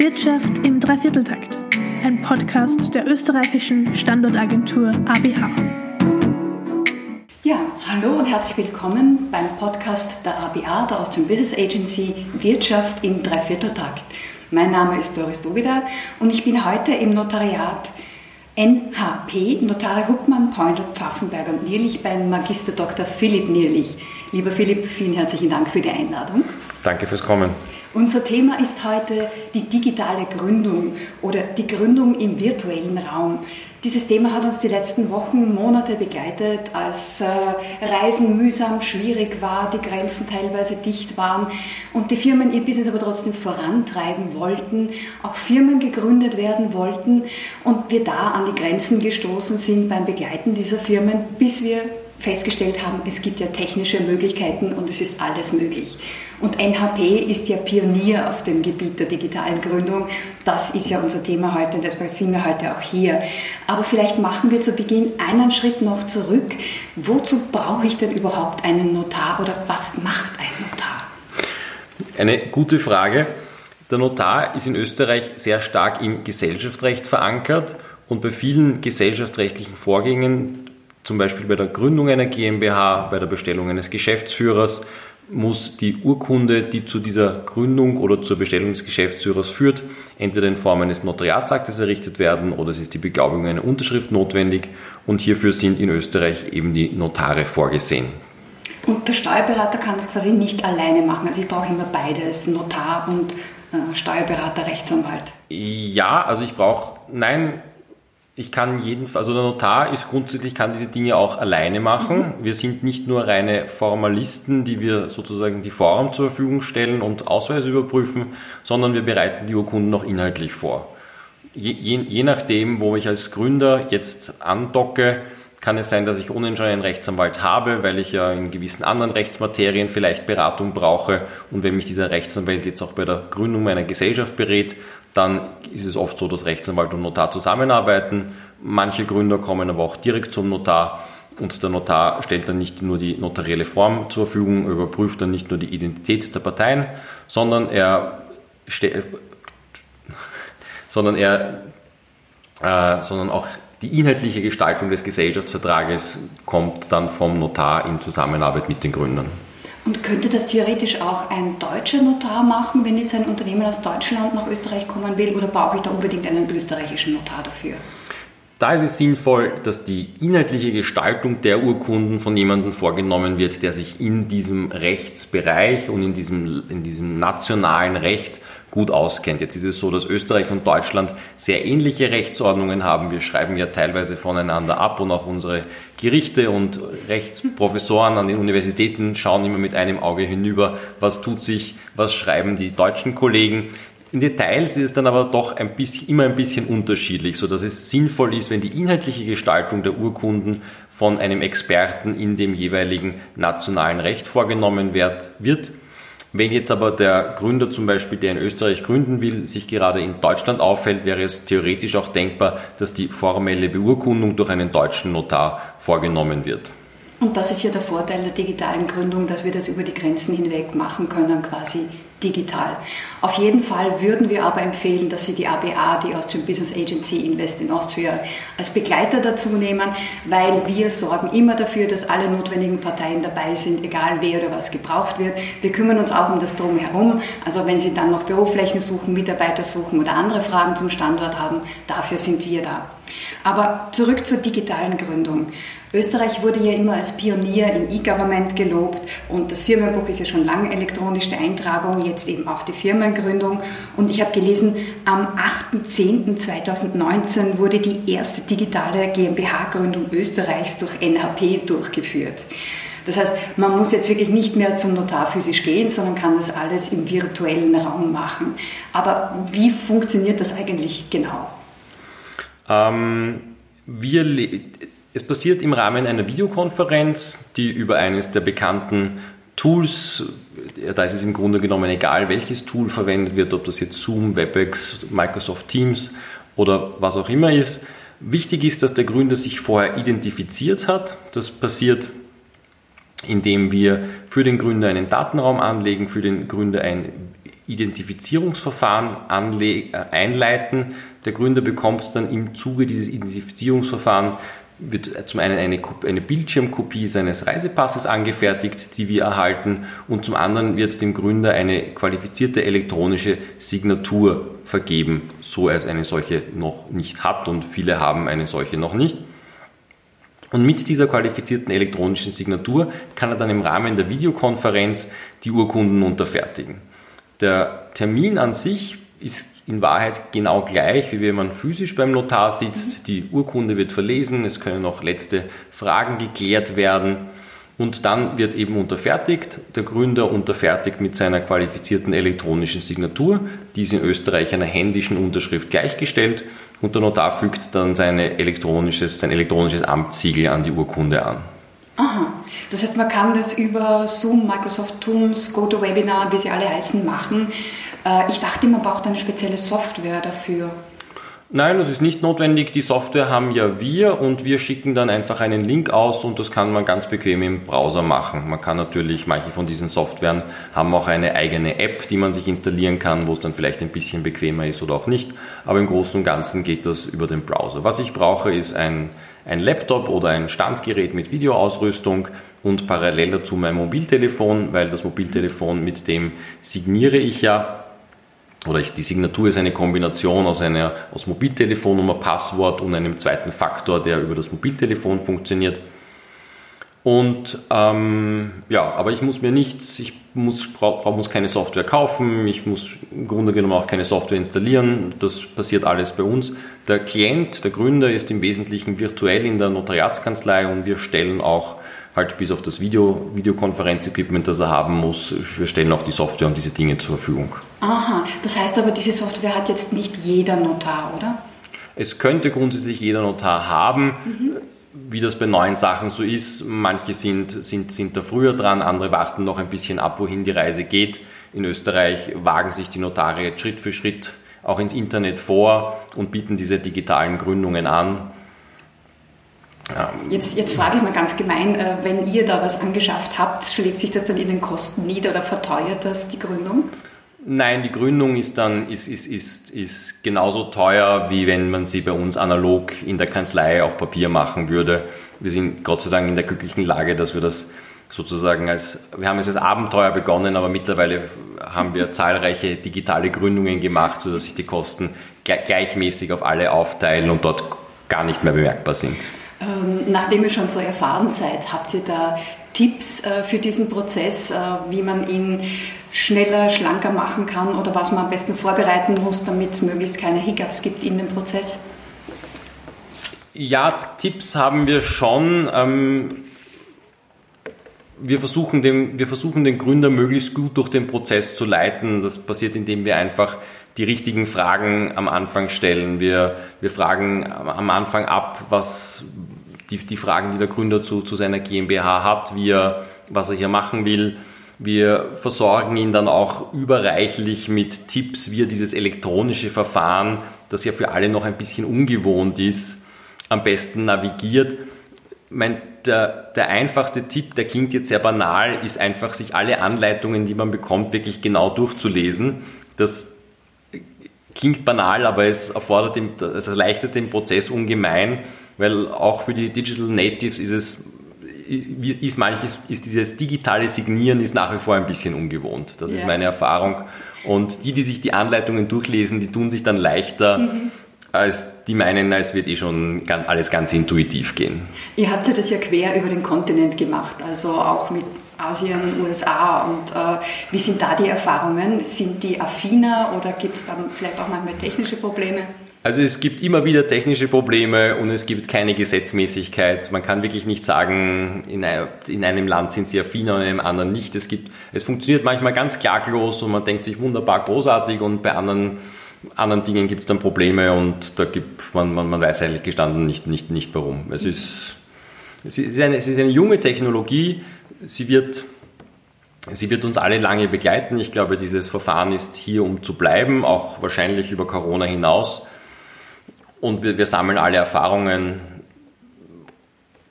Wirtschaft im Dreivierteltakt, ein Podcast der österreichischen Standortagentur ABH. Ja, hallo und herzlich willkommen beim Podcast der ABA, der Austrian Business Agency Wirtschaft im Dreivierteltakt. Mein Name ist Doris Dobida und ich bin heute im Notariat NHP, Notare Huckmann, Poindl, Pfaffenberger und Nierlich beim Magister Dr. Philipp Nierlich. Lieber Philipp, vielen herzlichen Dank für die Einladung. Danke fürs Kommen. Unser Thema ist heute die digitale Gründung oder die Gründung im virtuellen Raum. Dieses Thema hat uns die letzten Wochen, Monate begleitet, als äh, Reisen mühsam, schwierig war, die Grenzen teilweise dicht waren und die Firmen ihr Business aber trotzdem vorantreiben wollten, auch Firmen gegründet werden wollten und wir da an die Grenzen gestoßen sind beim Begleiten dieser Firmen, bis wir festgestellt haben, es gibt ja technische Möglichkeiten und es ist alles möglich. Und NHP ist ja Pionier auf dem Gebiet der digitalen Gründung. Das ist ja unser Thema heute und deshalb sind wir heute auch hier. Aber vielleicht machen wir zu Beginn einen Schritt noch zurück. Wozu brauche ich denn überhaupt einen Notar oder was macht ein Notar? Eine gute Frage. Der Notar ist in Österreich sehr stark im Gesellschaftsrecht verankert und bei vielen gesellschaftsrechtlichen Vorgängen zum Beispiel bei der Gründung einer GmbH, bei der Bestellung eines Geschäftsführers, muss die Urkunde, die zu dieser Gründung oder zur Bestellung des Geschäftsführers führt, entweder in Form eines Notariatsaktes errichtet werden oder es ist die Beglaubigung einer Unterschrift notwendig und hierfür sind in Österreich eben die Notare vorgesehen. Und der Steuerberater kann das quasi nicht alleine machen. Also ich brauche immer beides, Notar und äh, Steuerberater, Rechtsanwalt. Ja, also ich brauche, nein, ich kann jeden, also der Notar ist grundsätzlich, kann diese Dinge auch alleine machen. Mhm. Wir sind nicht nur reine Formalisten, die wir sozusagen die Form zur Verfügung stellen und Ausweise überprüfen, sondern wir bereiten die Urkunden auch inhaltlich vor. Je, je, je nachdem, wo ich als Gründer jetzt andocke, kann es sein, dass ich ohnehin schon einen Rechtsanwalt habe, weil ich ja in gewissen anderen Rechtsmaterien vielleicht Beratung brauche. Und wenn mich dieser Rechtsanwalt jetzt auch bei der Gründung meiner Gesellschaft berät, dann ist es oft so, dass Rechtsanwalt und Notar zusammenarbeiten. Manche Gründer kommen aber auch direkt zum Notar und der Notar stellt dann nicht nur die notarielle Form zur Verfügung, überprüft dann nicht nur die Identität der Parteien, sondern er, sondern er äh, sondern auch die inhaltliche Gestaltung des Gesellschaftsvertrages kommt dann vom Notar in Zusammenarbeit mit den Gründern. Und könnte das theoretisch auch ein deutscher Notar machen, wenn jetzt ein Unternehmen aus Deutschland nach Österreich kommen will, oder brauche ich da unbedingt einen österreichischen Notar dafür? Da ist es sinnvoll, dass die inhaltliche Gestaltung der Urkunden von jemandem vorgenommen wird, der sich in diesem Rechtsbereich und in diesem, in diesem nationalen Recht gut auskennt. Jetzt ist es so, dass Österreich und Deutschland sehr ähnliche Rechtsordnungen haben. Wir schreiben ja teilweise voneinander ab und auch unsere Gerichte und Rechtsprofessoren an den Universitäten schauen immer mit einem Auge hinüber, was tut sich, was schreiben die deutschen Kollegen. In Details ist es dann aber doch ein bisschen, immer ein bisschen unterschiedlich, so dass es sinnvoll ist, wenn die inhaltliche Gestaltung der Urkunden von einem Experten in dem jeweiligen nationalen Recht vorgenommen wird wenn jetzt aber der Gründer zum Beispiel, der in Österreich gründen will, sich gerade in Deutschland aufhält, wäre es theoretisch auch denkbar, dass die formelle Beurkundung durch einen deutschen Notar vorgenommen wird. Und das ist ja der Vorteil der digitalen Gründung, dass wir das über die Grenzen hinweg machen können, quasi digital. Auf jeden Fall würden wir aber empfehlen, dass Sie die ABA, die Austrian Business Agency Invest in Austria, als Begleiter dazu nehmen, weil wir sorgen immer dafür, dass alle notwendigen Parteien dabei sind, egal wer oder was gebraucht wird. Wir kümmern uns auch um das Drumherum. Also wenn Sie dann noch Büroflächen suchen, Mitarbeiter suchen oder andere Fragen zum Standort haben, dafür sind wir da. Aber zurück zur digitalen Gründung. Österreich wurde ja immer als Pionier im E-Government gelobt und das Firmenbuch ist ja schon lange elektronische Eintragung, jetzt eben auch die Firmengründung. Und ich habe gelesen, am 8.10.2019 wurde die erste digitale GmbH-Gründung Österreichs durch NHP durchgeführt. Das heißt, man muss jetzt wirklich nicht mehr zum Notar physisch gehen, sondern kann das alles im virtuellen Raum machen. Aber wie funktioniert das eigentlich genau? Ähm, wir es passiert im Rahmen einer Videokonferenz, die über eines der bekannten Tools, da ist es im Grunde genommen egal, welches Tool verwendet wird, ob das jetzt Zoom, WebEx, Microsoft Teams oder was auch immer ist. Wichtig ist, dass der Gründer sich vorher identifiziert hat. Das passiert, indem wir für den Gründer einen Datenraum anlegen, für den Gründer ein Identifizierungsverfahren äh, einleiten. Der Gründer bekommt dann im Zuge dieses Identifizierungsverfahrens wird zum einen eine, eine, Bildschirmkopie seines Reisepasses angefertigt, die wir erhalten, und zum anderen wird dem Gründer eine qualifizierte elektronische Signatur vergeben, so er eine solche noch nicht hat und viele haben eine solche noch nicht. Und mit dieser qualifizierten elektronischen Signatur kann er dann im Rahmen der Videokonferenz die Urkunden unterfertigen. Der Termin an sich ist in Wahrheit genau gleich, wie wenn man physisch beim Notar sitzt. Die Urkunde wird verlesen, es können noch letzte Fragen geklärt werden und dann wird eben unterfertigt. Der Gründer unterfertigt mit seiner qualifizierten elektronischen Signatur, die ist in Österreich einer händischen Unterschrift gleichgestellt und der Notar fügt dann seine elektronisches, sein elektronisches Amtssiegel an die Urkunde an. Aha, das heißt, man kann das über Zoom, Microsoft Teams, GoToWebinar, wie sie alle heißen, machen. Äh, ich dachte, man braucht eine spezielle Software dafür. Nein, das ist nicht notwendig. Die Software haben ja wir und wir schicken dann einfach einen Link aus und das kann man ganz bequem im Browser machen. Man kann natürlich, manche von diesen Softwaren haben auch eine eigene App, die man sich installieren kann, wo es dann vielleicht ein bisschen bequemer ist oder auch nicht. Aber im Großen und Ganzen geht das über den Browser. Was ich brauche, ist ein, ein Laptop oder ein Standgerät mit Videoausrüstung und parallel dazu mein Mobiltelefon, weil das Mobiltelefon mit dem signiere ich ja oder ich, die Signatur ist eine Kombination aus einer aus Mobiltelefonnummer, Passwort und einem zweiten Faktor, der über das Mobiltelefon funktioniert. Und ähm, ja, aber ich muss mir nichts, ich muss, brauch, muss keine Software kaufen, ich muss im Grunde genommen auch keine Software installieren, das passiert alles bei uns. Der Klient, der Gründer ist im Wesentlichen virtuell in der Notariatskanzlei und wir stellen auch halt bis auf das Video, Videokonferenz-Equipment, das er haben muss. Wir stellen auch die Software und diese Dinge zur Verfügung. Aha, das heißt aber, diese Software hat jetzt nicht jeder Notar, oder? Es könnte grundsätzlich jeder Notar haben. Mhm. Wie das bei neuen Sachen so ist, manche sind, sind, sind da früher dran, andere warten noch ein bisschen ab, wohin die Reise geht. In Österreich wagen sich die Notare jetzt Schritt für Schritt auch ins Internet vor und bieten diese digitalen Gründungen an. Jetzt, jetzt frage ich mal ganz gemein, äh, wenn ihr da was angeschafft habt, schlägt sich das dann in den Kosten nieder oder verteuert das die Gründung? Nein, die Gründung ist dann ist, ist, ist, ist genauso teuer, wie wenn man sie bei uns analog in der Kanzlei auf Papier machen würde. Wir sind Gott sei Dank in der glücklichen Lage, dass wir das sozusagen als, wir haben es als Abenteuer begonnen, aber mittlerweile haben wir zahlreiche digitale Gründungen gemacht, sodass sich die Kosten gleichmäßig auf alle aufteilen und dort gar nicht mehr bemerkbar sind. Ähm, nachdem ihr schon so erfahren seid, habt ihr da Tipps äh, für diesen Prozess, äh, wie man ihn schneller, schlanker machen kann oder was man am besten vorbereiten muss, damit es möglichst keine Hiccups gibt in dem Prozess? Ja, Tipps haben wir schon. Ähm, wir versuchen, den, wir versuchen den Gründer möglichst gut durch den Prozess zu leiten. Das passiert, indem wir einfach die richtigen Fragen am Anfang stellen. Wir, wir fragen am Anfang ab, was die, die Fragen, die der Gründer zu, zu seiner GmbH hat, wie er, was er hier machen will. Wir versorgen ihn dann auch überreichlich mit Tipps, wie er dieses elektronische Verfahren, das ja für alle noch ein bisschen ungewohnt ist, am besten navigiert. Mein, der, der einfachste Tipp, der klingt jetzt sehr banal, ist einfach, sich alle Anleitungen, die man bekommt, wirklich genau durchzulesen. Das klingt banal, aber es erfordert, es erleichtert den Prozess ungemein, weil auch für die Digital Natives ist es ist manches, ist dieses digitale Signieren ist nach wie vor ein bisschen ungewohnt. Das ja. ist meine Erfahrung. Und die, die sich die Anleitungen durchlesen, die tun sich dann leichter, mhm. als die meinen, es wird eh schon alles ganz intuitiv gehen. Ihr habt ja das ja quer über den Kontinent gemacht, also auch mit Asien, USA und äh, wie sind da die Erfahrungen? Sind die affiner oder gibt es dann vielleicht auch manchmal technische Probleme? Also es gibt immer wieder technische Probleme und es gibt keine Gesetzmäßigkeit. Man kann wirklich nicht sagen, in einem Land sind sie affiner und in einem anderen nicht. Es, gibt, es funktioniert manchmal ganz klaglos und man denkt sich wunderbar großartig und bei anderen, anderen Dingen gibt es dann Probleme und da gibt man, man, man weiß eigentlich gestanden nicht, nicht, nicht warum. Es ist, es ist, eine, es ist eine junge Technologie, sie wird, sie wird uns alle lange begleiten. Ich glaube, dieses Verfahren ist hier, um zu bleiben, auch wahrscheinlich über Corona hinaus. Und wir, wir sammeln alle Erfahrungen.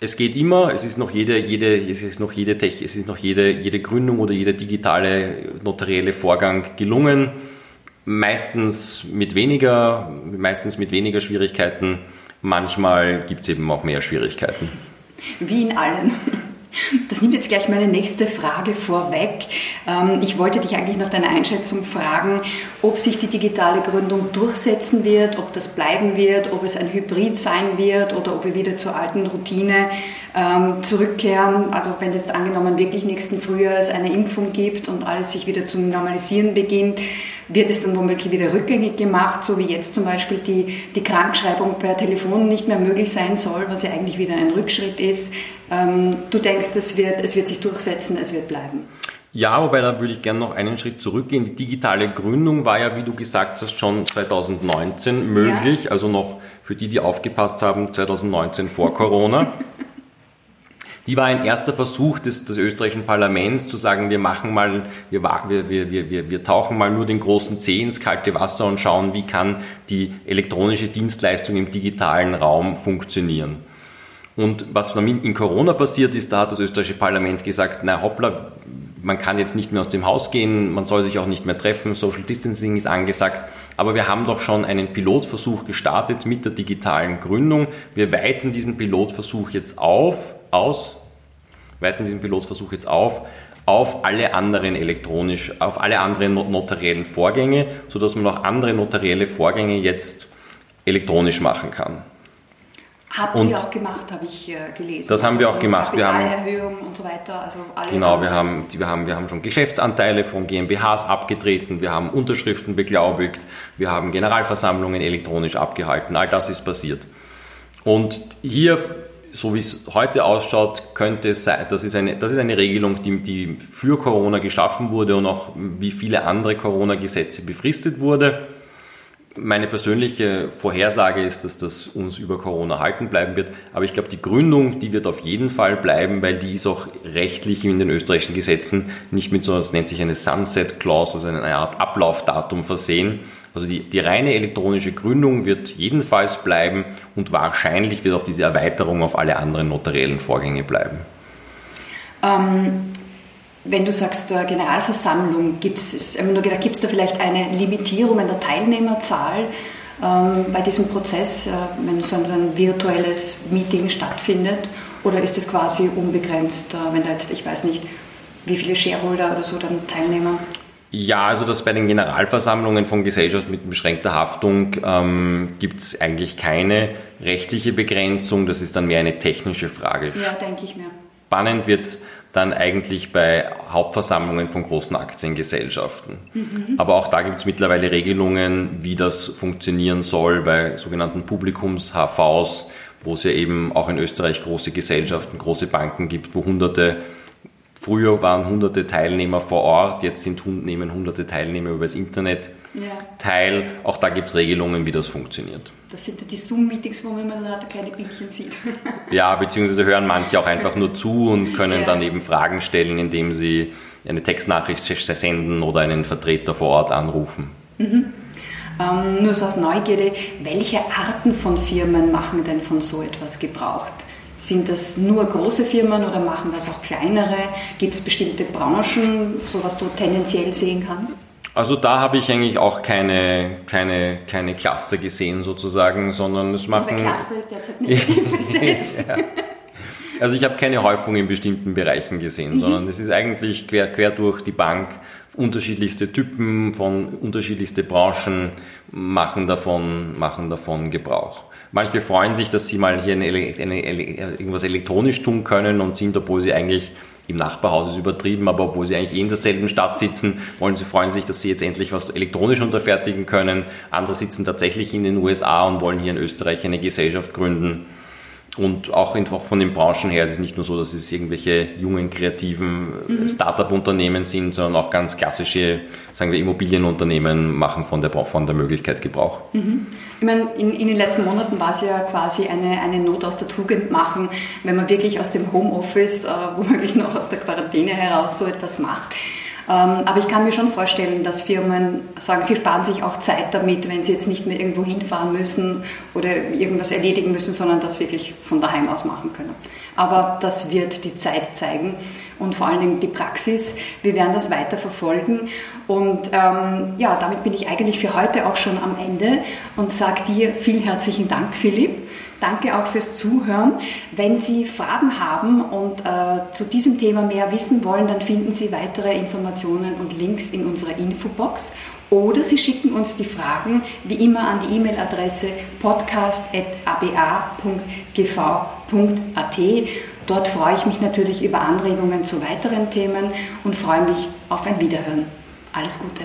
es geht immer, es ist noch jede, jede, es ist noch jede Tech, es ist noch jede, jede Gründung oder jeder digitale notarielle Vorgang gelungen. Meistens mit weniger, meistens mit weniger Schwierigkeiten. Manchmal gibt es eben auch mehr Schwierigkeiten. Wie in allen. Das nimmt jetzt gleich meine nächste Frage vorweg. Ähm, ich wollte dich eigentlich nach deiner Einschätzung fragen, ob sich die digitale Gründung durchsetzen wird, ob das bleiben wird, ob es ein Hybrid sein wird oder ob wir wieder zur alten Routine ähm, zurückkehren. Also wenn jetzt angenommen wirklich nächsten Frühjahr es eine Impfung gibt und alles sich wieder zu normalisieren beginnt, wird es dann womöglich wieder rückgängig gemacht, so wie jetzt zum Beispiel die, die Krankschreibung per Telefon nicht mehr möglich sein soll, was ja eigentlich wieder ein Rückschritt ist. Ähm, du denkst, es wird, es wird sich durchsetzen, es wird bleiben. Ja, wobei da würde ich gerne noch einen Schritt zurückgehen. Die digitale Gründung war ja, wie du gesagt hast, schon 2019 möglich, ja. also noch für die, die aufgepasst haben, 2019 vor Corona. Die war ein erster Versuch des, des österreichischen Parlaments zu sagen, wir machen mal, wir, wir, wir, wir, wir tauchen mal nur den großen Zeh ins kalte Wasser und schauen, wie kann die elektronische Dienstleistung im digitalen Raum funktionieren. Und was in Corona passiert ist, da hat das österreichische Parlament gesagt, na hoppla, man kann jetzt nicht mehr aus dem Haus gehen, man soll sich auch nicht mehr treffen, Social Distancing ist angesagt, aber wir haben doch schon einen Pilotversuch gestartet mit der digitalen Gründung. Wir weiten diesen Pilotversuch jetzt auf, aus, weiten diesen Pilotversuch jetzt auf auf alle anderen elektronisch, auf alle anderen notariellen Vorgänge, sodass man auch andere notarielle Vorgänge jetzt elektronisch machen kann. Habt ihr auch gemacht, habe ich äh, gelesen. Das haben wir auch gemacht. Wir haben Erhöhung und so weiter. Also genau, wir haben, wir, haben, wir haben schon Geschäftsanteile von GmbHs abgetreten, wir haben Unterschriften beglaubigt, wir haben Generalversammlungen elektronisch abgehalten. All das ist passiert. Und hier, so wie es heute ausschaut, könnte es sein, das ist eine, das ist eine Regelung, die, die für Corona geschaffen wurde und auch wie viele andere Corona-Gesetze befristet wurde meine persönliche Vorhersage ist, dass das uns über Corona halten bleiben wird. Aber ich glaube, die Gründung, die wird auf jeden Fall bleiben, weil die ist auch rechtlich in den österreichischen Gesetzen nicht mit so, das nennt sich eine Sunset Clause, also eine Art Ablaufdatum versehen. Also die, die reine elektronische Gründung wird jedenfalls bleiben und wahrscheinlich wird auch diese Erweiterung auf alle anderen notariellen Vorgänge bleiben. Ähm, wenn du sagst äh, Generalversammlung, gibt es da vielleicht eine Limitierung an der Teilnehmerzahl ähm, bei diesem Prozess, äh, wenn so ein, virtuelles Meeting stattfindet? Oder ist es quasi unbegrenzt, äh, wenn da jetzt, ich weiß nicht, wie viele Shareholder oder so dann Teilnehmer? Ja, also das bei den Generalversammlungen von Gesellschaft mit beschränkter Haftung ähm, gibt es eigentlich keine rechtliche Begrenzung. Das ist dann mehr eine technische Frage. Ja, denke ich mir. Spannend wird es dann eigentlich bei Hauptversammlungen von großen Aktiengesellschaften. Mhm. Aber auch da gibt es mittlerweile Regelungen, wie das funktionieren soll bei sogenannten Publikums-HVs, wo es ja eben auch in Österreich große Gesellschaften, große Banken gibt, wo hunderte Früher waren hunderte Teilnehmer vor Ort, jetzt sind, nehmen hunderte Teilnehmer über das Internet. Teil. Auch da gibt es Regelungen, wie das funktioniert. Das sind die Zoom-Meetings, wo man da kleine Bildchen sieht. ja, beziehungsweise hören manche auch einfach nur zu und können ja. dann eben Fragen stellen, indem sie eine Textnachricht senden oder einen Vertreter vor Ort anrufen. Mhm. Ähm, nur so aus Neugierde, welche Arten von Firmen machen denn von so etwas Gebrauch? Sind das nur große Firmen oder machen das auch kleinere? Gibt es bestimmte Branchen, so was du tendenziell sehen kannst? Also da habe ich eigentlich auch keine, keine, keine Cluster gesehen sozusagen, sondern es machen... Der Cluster ist derzeit negativ besetzt. ja. Also ich habe keine Häufung in bestimmten Bereichen gesehen, mhm. sondern es ist eigentlich quer, quer durch die Bank unterschiedlichste Typen von unterschiedlichste Branchen machen davon, machen davon Gebrauch. Manche freuen sich, dass sie mal hier eine, eine, eine, irgendwas elektronisch tun können und sind, obwohl sie eigentlich im Nachbarhaus ist übertrieben, aber obwohl sie eigentlich eh in derselben Stadt sitzen, wollen sie freuen sich, dass sie jetzt endlich was elektronisch unterfertigen können. Andere sitzen tatsächlich in den USA und wollen hier in Österreich eine Gesellschaft gründen und auch von den Branchen her ist es nicht nur so, dass es irgendwelche jungen, kreativen mhm. Start-up-Unternehmen sind, sondern auch ganz klassische, sagen wir, Immobilienunternehmen machen von der, von der Möglichkeit Gebrauch. Mhm. Ich meine, in, in, den letzten Monaten war es ja quasi eine, eine Not aus der Tugend machen, wenn man wirklich aus dem Homeoffice, äh, womöglich noch aus der Quarantäne heraus so etwas macht. Ähm, aber ich kann mir schon vorstellen, dass Firmen sagen, sie sparen sich auch Zeit damit, wenn sie jetzt nicht mehr irgendwo hinfahren müssen oder irgendwas erledigen müssen, sondern das wirklich von daheim aus machen können. Aber das wird die Zeit zeigen und vor allen Dingen die Praxis. Wir werden das weiter verfolgen. Und ähm, ja, damit bin ich eigentlich für heute auch schon am Ende und sage dir vielen herzlichen Dank, Philipp. Danke auch fürs Zuhören. Wenn Sie Fragen haben und äh, zu diesem Thema mehr wissen wollen, dann finden Sie weitere Informationen und Links in unserer Infobox. Oder Sie schicken uns die Fragen wie immer an die E-Mail-Adresse podcast.aba.gv.at. Dort freue ich mich natürlich über Anregungen zu weiteren Themen und freue mich auf ein Wiederhören. Alles Gute.